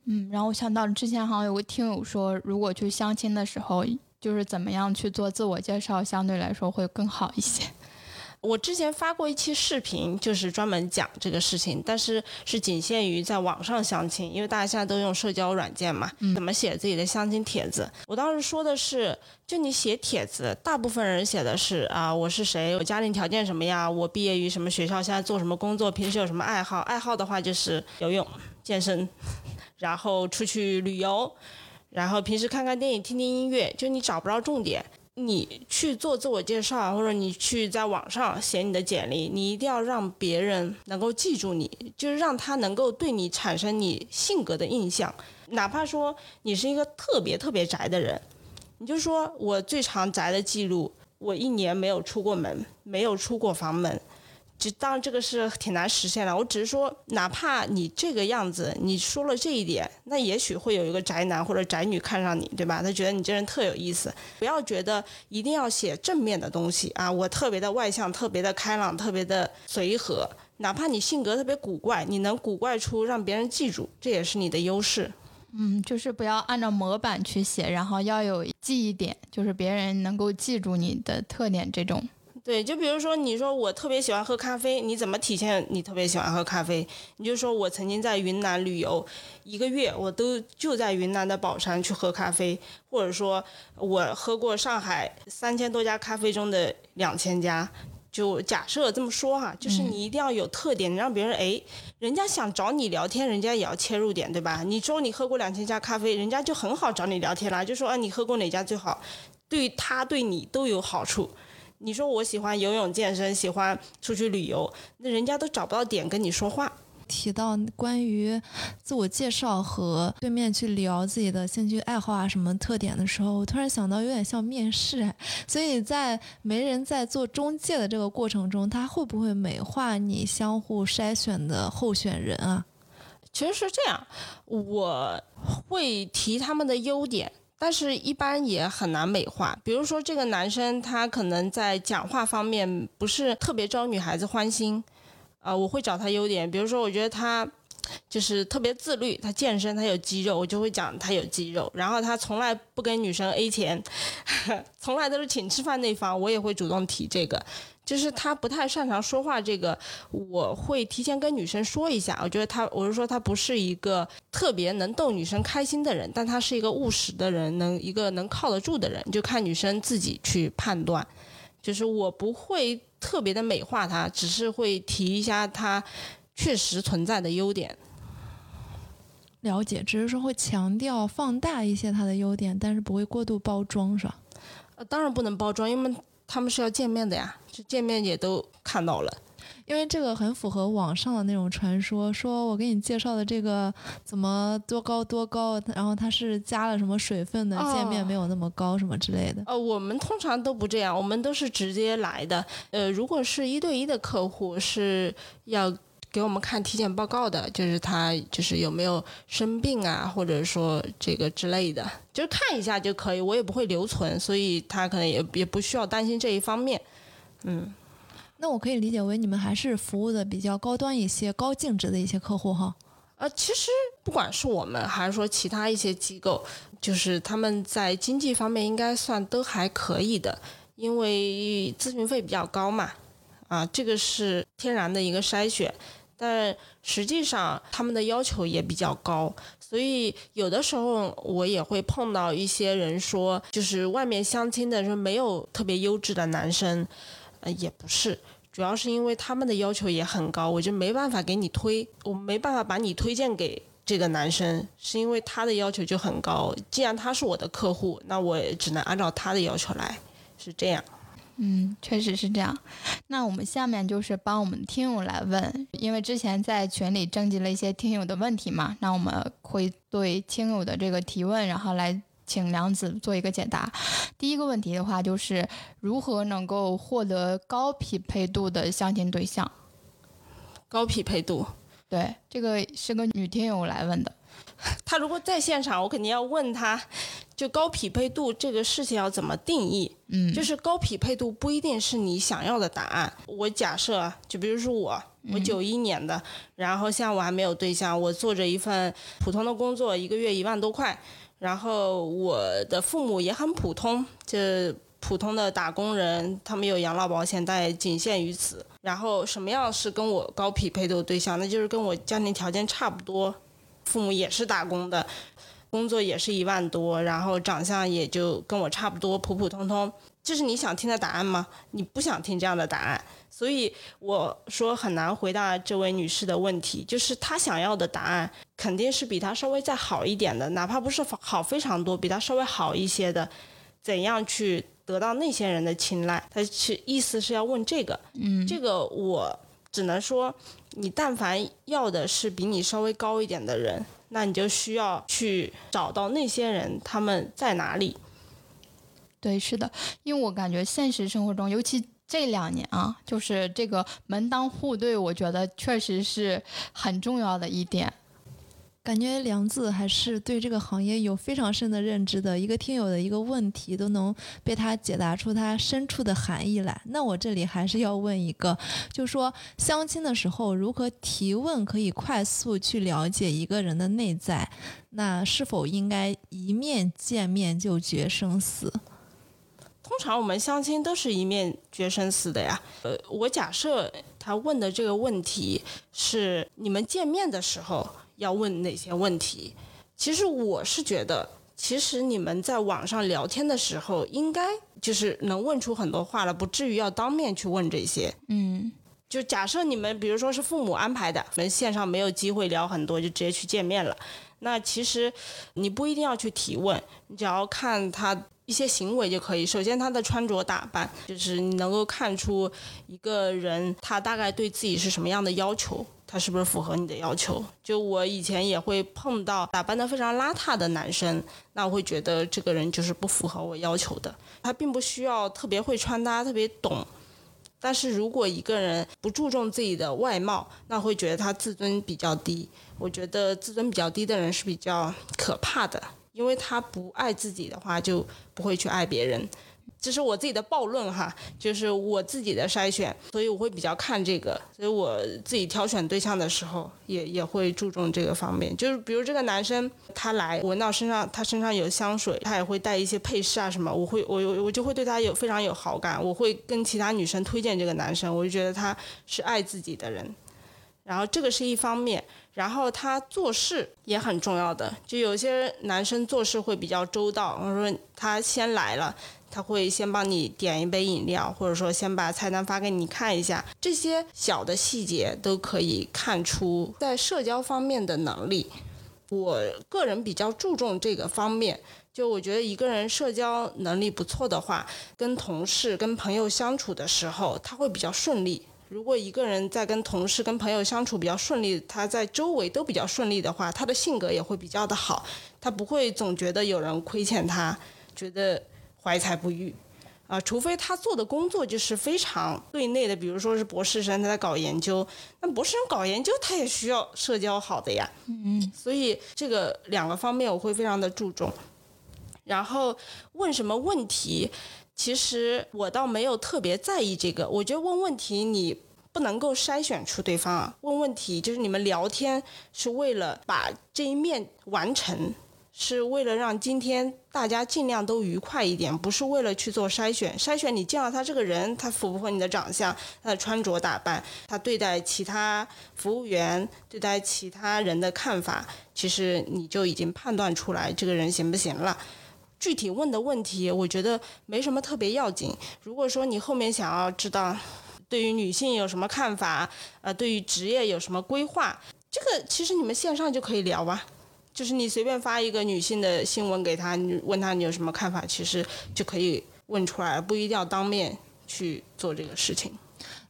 嗯，然后我想到之前好像有个听友说，如果去相亲的时候，就是怎么样去做自我介绍，相对来说会更好一些。我之前发过一期视频，就是专门讲这个事情，但是是仅限于在网上相亲，因为大家现在都用社交软件嘛，怎么写自己的相亲帖子？我当时说的是，就你写帖子，大部分人写的是啊，我是谁，我家庭条件什么呀，我毕业于什么学校，现在做什么工作，平时有什么爱好？爱好的话就是游泳、健身，然后出去旅游，然后平时看看电影、听听音乐，就你找不着重点。你去做自我介绍，或者你去在网上写你的简历，你一定要让别人能够记住你，就是让他能够对你产生你性格的印象。哪怕说你是一个特别特别宅的人，你就说我最长宅的记录，我一年没有出过门，没有出过房门。就当然这个是挺难实现的，我只是说，哪怕你这个样子，你说了这一点，那也许会有一个宅男或者宅女看上你，对吧？他觉得你这人特有意思。不要觉得一定要写正面的东西啊，我特别的外向，特别的开朗，特别的随和。哪怕你性格特别古怪，你能古怪出让别人记住，这也是你的优势。嗯，就是不要按照模板去写，然后要有记忆点，就是别人能够记住你的特点这种。对，就比如说，你说我特别喜欢喝咖啡，你怎么体现你特别喜欢喝咖啡？你就说我曾经在云南旅游一个月，我都就在云南的宝山去喝咖啡，或者说我喝过上海三千多家咖啡中的两千家，就假设这么说哈，就是你一定要有特点，你让别人哎，人家想找你聊天，人家也要切入点，对吧？你说你喝过两千家咖啡，人家就很好找你聊天啦，就说啊，你喝过哪家最好，对他对你都有好处。你说我喜欢游泳健身，喜欢出去旅游，那人家都找不到点跟你说话。提到关于自我介绍和对面去聊自己的兴趣爱好啊什么特点的时候，我突然想到有点像面试。所以在没人在做中介的这个过程中，他会不会美化你相互筛选的候选人啊？其实是这样，我会提他们的优点。但是，一般也很难美化。比如说，这个男生他可能在讲话方面不是特别招女孩子欢心，啊，我会找他优点。比如说，我觉得他就是特别自律，他健身，他有肌肉，我就会讲他有肌肉。然后他从来不跟女生 A 钱，从来都是请吃饭那方，我也会主动提这个。就是他不太擅长说话，这个我会提前跟女生说一下。我觉得他，我是说他不是一个特别能逗女生开心的人，但他是一个务实的人，能一个能靠得住的人，就看女生自己去判断。就是我不会特别的美化他，只是会提一下他确实存在的优点。了解，只是说会强调放大一些它的优点，但是不会过度包装，是吧？呃，当然不能包装，因为他们是要见面的呀，就见面也都看到了。因为这个很符合网上的那种传说，说我给你介绍的这个怎么多高多高，然后它是加了什么水分的，见面没有那么高什么之类的。呃，我们通常都不这样，我们都是直接来的。呃，如果是一对一的客户是要。给我们看体检报告的，就是他就是有没有生病啊，或者说这个之类的，就是看一下就可以，我也不会留存，所以他可能也也不需要担心这一方面。嗯，那我可以理解为你们还是服务的比较高端一些、高净值的一些客户哈。呃，其实不管是我们还是说其他一些机构，就是他们在经济方面应该算都还可以的，因为咨询费比较高嘛，啊，这个是天然的一个筛选。但实际上，他们的要求也比较高，所以有的时候我也会碰到一些人说，就是外面相亲的说没有特别优质的男生，呃，也不是，主要是因为他们的要求也很高，我就没办法给你推，我没办法把你推荐给这个男生，是因为他的要求就很高。既然他是我的客户，那我只能按照他的要求来，是这样。嗯，确实是这样。那我们下面就是帮我们听友来问，因为之前在群里征集了一些听友的问题嘛，那我们会对听友的这个提问，然后来请梁子做一个解答。第一个问题的话，就是如何能够获得高匹配度的相亲对象？高匹配度，对，这个是个女听友来问的。他如果在现场，我肯定要问他。就高匹配度这个事情要怎么定义？嗯，就是高匹配度不一定是你想要的答案。我假设，就比如说我，我九一年的，然后像我还没有对象，我做着一份普通的工作，一个月一万多块，然后我的父母也很普通，就普通的打工人，他们有养老保险，但也仅限于此。然后什么样是跟我高匹配度对象？那就是跟我家庭条件差不多，父母也是打工的。工作也是一万多，然后长相也就跟我差不多，普普通通。这是你想听的答案吗？你不想听这样的答案，所以我说很难回答这位女士的问题。就是她想要的答案肯定是比她稍微再好一点的，哪怕不是好非常多，比她稍微好一些的。怎样去得到那些人的青睐？她是意思是要问这个。嗯，这个我只能说，你但凡要的是比你稍微高一点的人。那你就需要去找到那些人，他们在哪里？对，是的，因为我感觉现实生活中，尤其这两年啊，就是这个门当户对，我觉得确实是很重要的一点。感觉梁子还是对这个行业有非常深的认知的，一个听友的一个问题都能被他解答出他深处的含义来。那我这里还是要问一个，就说相亲的时候如何提问可以快速去了解一个人的内在？那是否应该一面见面就决生死？通常我们相亲都是一面决生死的呀。呃，我假设他问的这个问题是你们见面的时候。要问哪些问题？其实我是觉得，其实你们在网上聊天的时候，应该就是能问出很多话了，不至于要当面去问这些。嗯，就假设你们比如说是父母安排的，可能线上没有机会聊很多，就直接去见面了。那其实你不一定要去提问，你只要看他一些行为就可以。首先，他的穿着打扮，就是你能够看出一个人他大概对自己是什么样的要求。他是不是符合你的要求？就我以前也会碰到打扮得非常邋遢的男生，那我会觉得这个人就是不符合我要求的。他并不需要特别会穿搭、特别懂，但是如果一个人不注重自己的外貌，那会觉得他自尊比较低。我觉得自尊比较低的人是比较可怕的，因为他不爱自己的话，就不会去爱别人。这是我自己的暴论哈，就是我自己的筛选，所以我会比较看这个，所以我自己挑选对象的时候也也会注重这个方面。就是比如这个男生他来闻到身上，他身上有香水，他也会带一些配饰啊什么，我会我我就会对他有非常有好感，我会跟其他女生推荐这个男生，我就觉得他是爱自己的人。然后这个是一方面，然后他做事也很重要的，就有些男生做事会比较周到，我说他先来了。他会先帮你点一杯饮料，或者说先把菜单发给你看一下，这些小的细节都可以看出在社交方面的能力。我个人比较注重这个方面，就我觉得一个人社交能力不错的话，跟同事、跟朋友相处的时候，他会比较顺利。如果一个人在跟同事、跟朋友相处比较顺利，他在周围都比较顺利的话，他的性格也会比较的好，他不会总觉得有人亏欠他，觉得。怀才不遇，啊，除非他做的工作就是非常对内的，比如说是博士生他在搞研究，那博士生搞研究他也需要社交好的呀，嗯，所以这个两个方面我会非常的注重。然后问什么问题，其实我倒没有特别在意这个，我觉得问问题你不能够筛选出对方啊，问问题就是你们聊天是为了把这一面完成。是为了让今天大家尽量都愉快一点，不是为了去做筛选。筛选你见到他这个人，他符不符合你的长相、他的穿着打扮、他对待其他服务员、对待其他人的看法，其实你就已经判断出来这个人行不行了。具体问的问题，我觉得没什么特别要紧。如果说你后面想要知道对于女性有什么看法，呃，对于职业有什么规划，这个其实你们线上就可以聊吧。就是你随便发一个女性的新闻给他，你问他你有什么看法，其实就可以问出来，不一定要当面去做这个事情。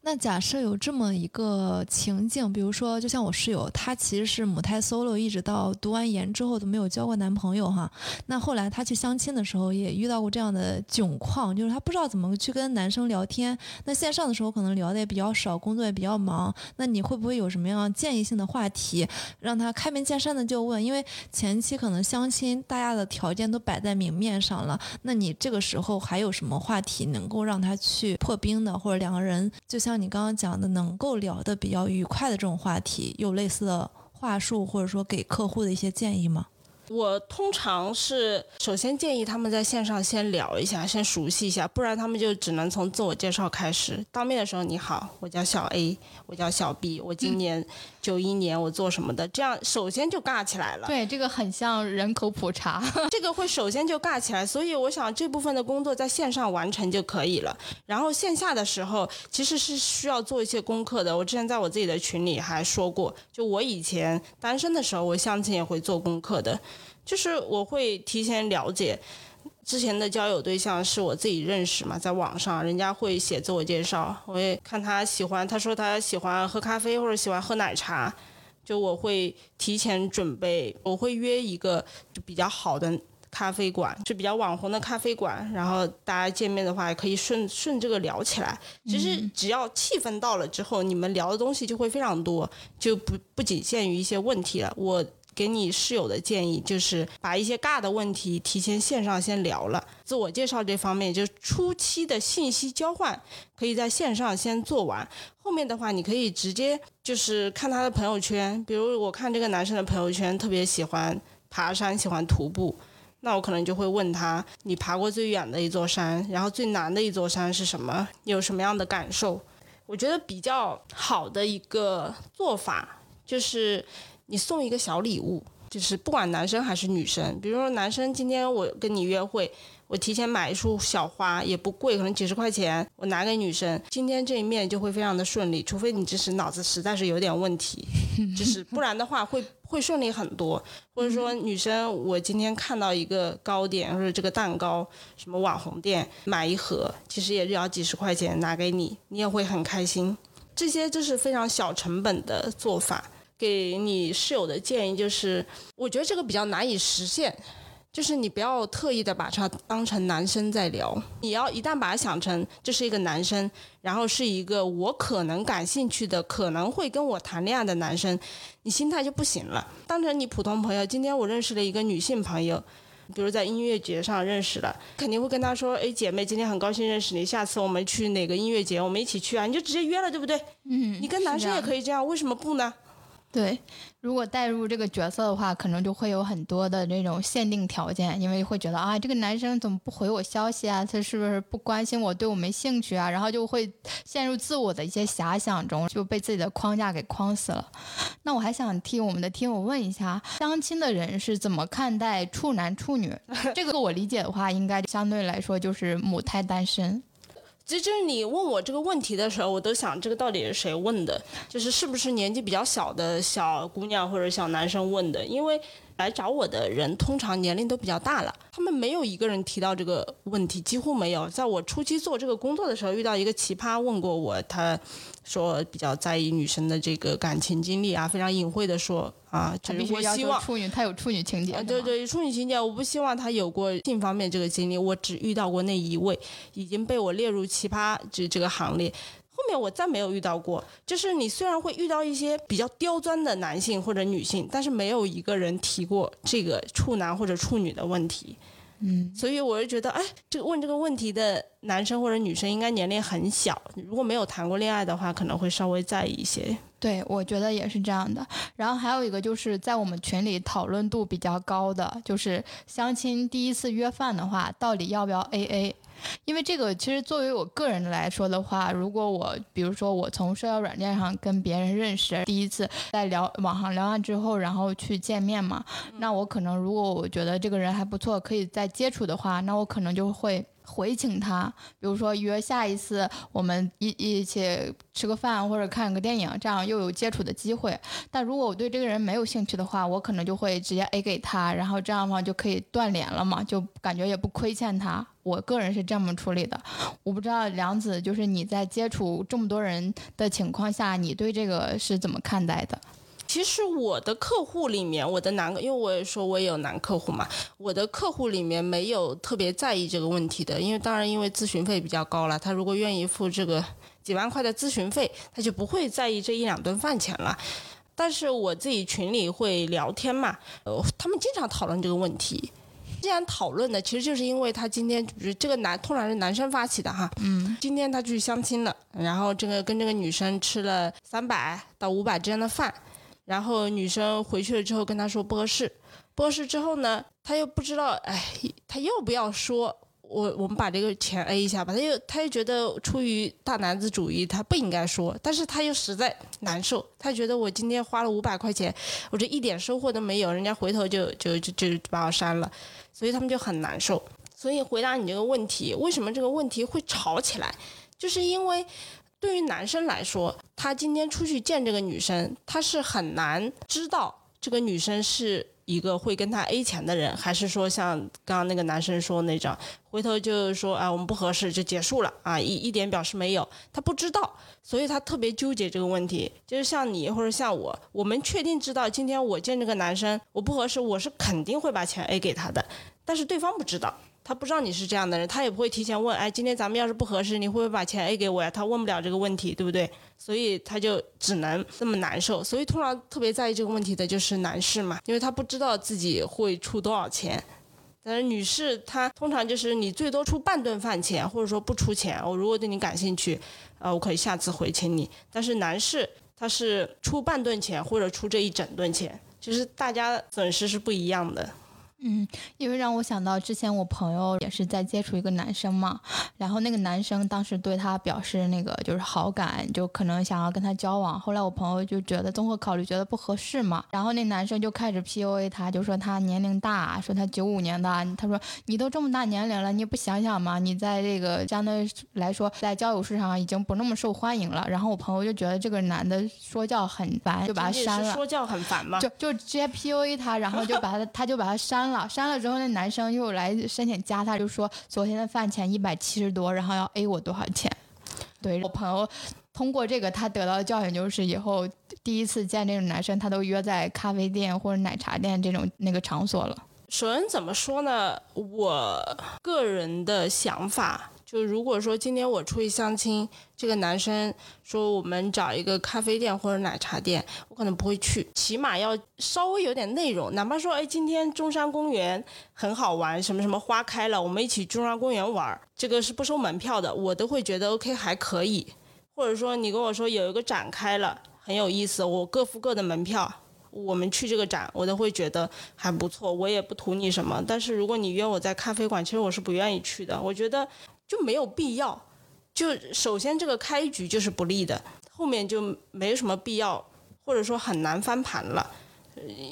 那假设有这么一个情境，比如说，就像我室友，她其实是母胎 solo，一直到读完研之后都没有交过男朋友哈。那后来她去相亲的时候也遇到过这样的窘况，就是她不知道怎么去跟男生聊天。那线上的时候可能聊的也比较少，工作也比较忙。那你会不会有什么样建议性的话题，让她开门见山的就问？因为前期可能相亲，大家的条件都摆在明面上了，那你这个时候还有什么话题能够让她去破冰的，或者两个人就像。你刚刚讲的能够聊的比较愉快的这种话题，有类似的话术，或者说给客户的一些建议吗？我通常是首先建议他们在线上先聊一下，先熟悉一下，不然他们就只能从自我介绍开始。当面的时候，你好，我叫小 A，我叫小 B，我今年九一年，我做什么的？这样首先就尬起来了。对，这个很像人口普查，这个会首先就尬起来。所以我想这部分的工作在线上完成就可以了。然后线下的时候其实是需要做一些功课的。我之前在我自己的群里还说过，就我以前单身的时候，我相亲也会做功课的。就是我会提前了解之前的交友对象是我自己认识嘛，在网上人家会写自我介绍，我也看他喜欢，他说他喜欢喝咖啡或者喜欢喝奶茶，就我会提前准备，我会约一个就比较好的咖啡馆，就比较网红的咖啡馆，然后大家见面的话也可以顺顺这个聊起来。其实只要气氛到了之后，你们聊的东西就会非常多，就不不仅限于一些问题了。我。给你室友的建议就是把一些尬的问题提前线上先聊了，自我介绍这方面就初期的信息交换可以在线上先做完，后面的话你可以直接就是看他的朋友圈，比如我看这个男生的朋友圈特别喜欢爬山，喜欢徒步，那我可能就会问他你爬过最远的一座山，然后最难的一座山是什么？有什么样的感受？我觉得比较好的一个做法就是。你送一个小礼物，就是不管男生还是女生，比如说男生今天我跟你约会，我提前买一束小花，也不贵，可能几十块钱，我拿给女生，今天这一面就会非常的顺利，除非你就是脑子实在是有点问题，就 是不然的话会会顺利很多。或者说女生，我今天看到一个糕点或者这个蛋糕，什么网红店买一盒，其实也只要几十块钱拿给你，你也会很开心。这些就是非常小成本的做法。给你室友的建议就是，我觉得这个比较难以实现，就是你不要特意的把他当成男生在聊，你要一旦把他想成这是一个男生，然后是一个我可能感兴趣的、可能会跟我谈恋爱的男生，你心态就不行了。当成你普通朋友，今天我认识了一个女性朋友，比如在音乐节上认识了，肯定会跟他说：“哎，姐妹，今天很高兴认识你，下次我们去哪个音乐节，我们一起去啊？”你就直接约了，对不对？嗯，你跟男生也可。以这样，为什么不呢？对，如果带入这个角色的话，可能就会有很多的这种限定条件，因为会觉得啊，这个男生怎么不回我消息啊？他是不是不关心我，对我没兴趣啊？然后就会陷入自我的一些遐想中，就被自己的框架给框死了。那我还想替我们的听友问一下，相亲的人是怎么看待处男处女？这个我理解的话，应该相对来说就是母胎单身。其实就是你问我这个问题的时候，我都想这个到底是谁问的，就是是不是年纪比较小的小姑娘或者小男生问的？因为来找我的人通常年龄都比较大了，他们没有一个人提到这个问题，几乎没有。在我初期做这个工作的时候，遇到一个奇葩问过我，他说比较在意女生的这个感情经历啊，非常隐晦的说啊，他就是我希望处女，他有处女情节。啊，对对，处女情节，我不希望他有过性方面这个经历，我只遇到过那一位，已经被我列入奇葩这这个行列。后面我再没有遇到过，就是你虽然会遇到一些比较刁钻的男性或者女性，但是没有一个人提过这个处男或者处女的问题。嗯，所以我就觉得，哎，这个问这个问题的男生或者女生应该年龄很小，如果没有谈过恋爱的话，可能会稍微在意一些。对，我觉得也是这样的。然后还有一个就是在我们群里讨论度比较高的，就是相亲第一次约饭的话，到底要不要 AA？因为这个其实作为我个人来说的话，如果我比如说我从社交软件上跟别人认识，第一次在聊网上聊完之后，然后去见面嘛，那我可能如果我觉得这个人还不错，可以再接触的话，那我可能就会。回请他，比如说约下一次我们一一起吃个饭或者看个电影，这样又有接触的机会。但如果我对这个人没有兴趣的话，我可能就会直接 A 给他，然后这样的话就可以断联了嘛，就感觉也不亏欠他。我个人是这么处理的。我不知道梁子，就是你在接触这么多人的情况下，你对这个是怎么看待的？其实我的客户里面，我的男，因为我也说我也有男客户嘛，我的客户里面没有特别在意这个问题的，因为当然因为咨询费比较高了，他如果愿意付这个几万块的咨询费，他就不会在意这一两顿饭钱了。但是我自己群里会聊天嘛，呃，他们经常讨论这个问题。既然讨论的，其实就是因为他今天，比如这个男通常是男生发起的哈，嗯，今天他去相亲了，然后这个跟这个女生吃了三百到五百之间的饭，然后女生回去了之后跟他说不合适，不合适之后呢，他又不知道，哎，他要不要说我我们把这个钱 A 一下吧？他又他又觉得出于大男子主义，他不应该说，但是他又实在难受，他觉得我今天花了五百块钱，我这一点收获都没有，人家回头就就就就把我删了，所以他们就很难受。所以回答你这个问题，为什么这个问题会吵起来，就是因为。对于男生来说，他今天出去见这个女生，他是很难知道这个女生是一个会跟他 A 钱的人，还是说像刚刚那个男生说那张，回头就是说啊我们不合适就结束了啊一一点表示没有，他不知道，所以他特别纠结这个问题。就是像你或者像我，我们确定知道今天我见这个男生我不合适，我是肯定会把钱 A 给他的，但是对方不知道。他不知道你是这样的人，他也不会提前问，哎，今天咱们要是不合适，你会不会把钱 A 给我呀？他问不了这个问题，对不对？所以他就只能这么难受。所以通常特别在意这个问题的就是男士嘛，因为他不知道自己会出多少钱。但是女士她通常就是你最多出半顿饭钱，或者说不出钱。我如果对你感兴趣，呃，我可以下次回请你。但是男士他是出半顿钱或者出这一整顿钱，就是大家损失是不一样的。嗯，因为让我想到之前我朋友也是在接触一个男生嘛，然后那个男生当时对他表示那个就是好感，就可能想要跟他交往。后来我朋友就觉得综合考虑觉得不合适嘛，然后那男生就开始 PUA 他，就说他年龄大，说他九五年的，他说你都这么大年龄了，你不想想吗？你在这个相对来说在交友市场已经不那么受欢迎了。然后我朋友就觉得这个男的说教很烦，就把他删了。说教很烦嘛。就就直接 PUA 他，然后就把他他就把他删了，删了之后那男生又来申请加他，就说昨天的饭钱一百七十多，然后要 A 我多少钱？对我朋友通过这个他得到的教训就是以后第一次见这种男生，他都约在咖啡店或者奶茶店这种那个场所了。首先怎么说呢？我个人的想法就如果说今天我出去相亲，这个男生说我们找一个咖啡店或者奶茶店，我可能不会去，起码要稍微有点内容，哪怕说哎今天中山公园很好玩，什么什么花开了，我们一起中山公园玩，这个是不收门票的，我都会觉得 OK 还可以。或者说你跟我说有一个展开了很有意思，我各付各的门票。我们去这个展，我都会觉得还不错，我也不图你什么。但是如果你约我在咖啡馆，其实我是不愿意去的。我觉得就没有必要。就首先这个开局就是不利的，后面就没什么必要，或者说很难翻盘了。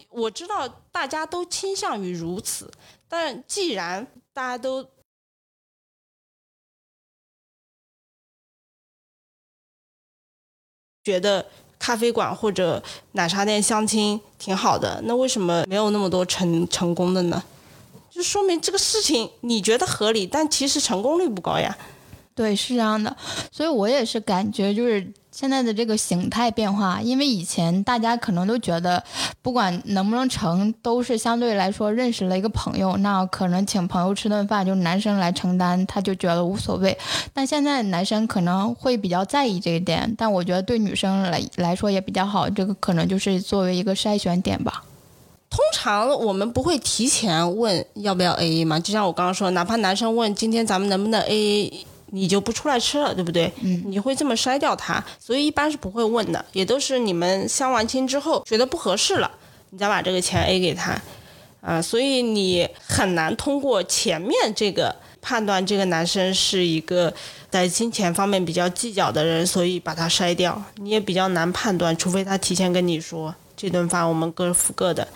我知道大家都倾向于如此，但既然大家都觉得。咖啡馆或者奶茶店相亲挺好的，那为什么没有那么多成成功的呢？就说明这个事情你觉得合理，但其实成功率不高呀。对，是这样的，所以我也是感觉就是。现在的这个形态变化，因为以前大家可能都觉得，不管能不能成，都是相对来说认识了一个朋友，那可能请朋友吃顿饭，就男生来承担，他就觉得无所谓。但现在男生可能会比较在意这一点，但我觉得对女生来来说也比较好，这个可能就是作为一个筛选点吧。通常我们不会提前问要不要 A A 嘛，就像我刚刚说，哪怕男生问今天咱们能不能 A A。你就不出来吃了，对不对？嗯，你会这么筛掉他，所以一般是不会问的，也都是你们相完亲之后觉得不合适了，你再把这个钱 A 给他，啊，所以你很难通过前面这个判断这个男生是一个在金钱方面比较计较的人，所以把他筛掉，你也比较难判断，除非他提前跟你说这顿饭我们各付各的。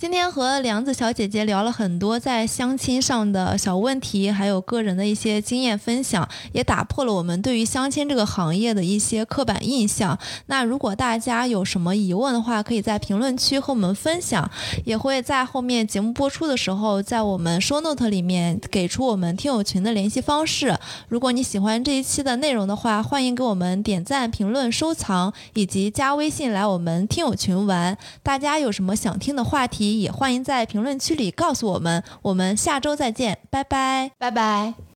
今天和梁子小姐姐聊了很多在相亲上的小问题，还有个人的一些经验分享，也打破了我们对于相亲这个行业的一些刻板印象。那如果大家有什么疑问的话，可以在评论区和我们分享，也会在后面节目播出的时候，在我们 show note 里面给出我们听友群的联系方式。如果你喜欢这一期的内容的话，欢迎给我们点赞、评论、收藏，以及加微信来我们听友群玩。大家有什么想听的话题？也欢迎在评论区里告诉我们，我们下周再见，拜拜，拜拜。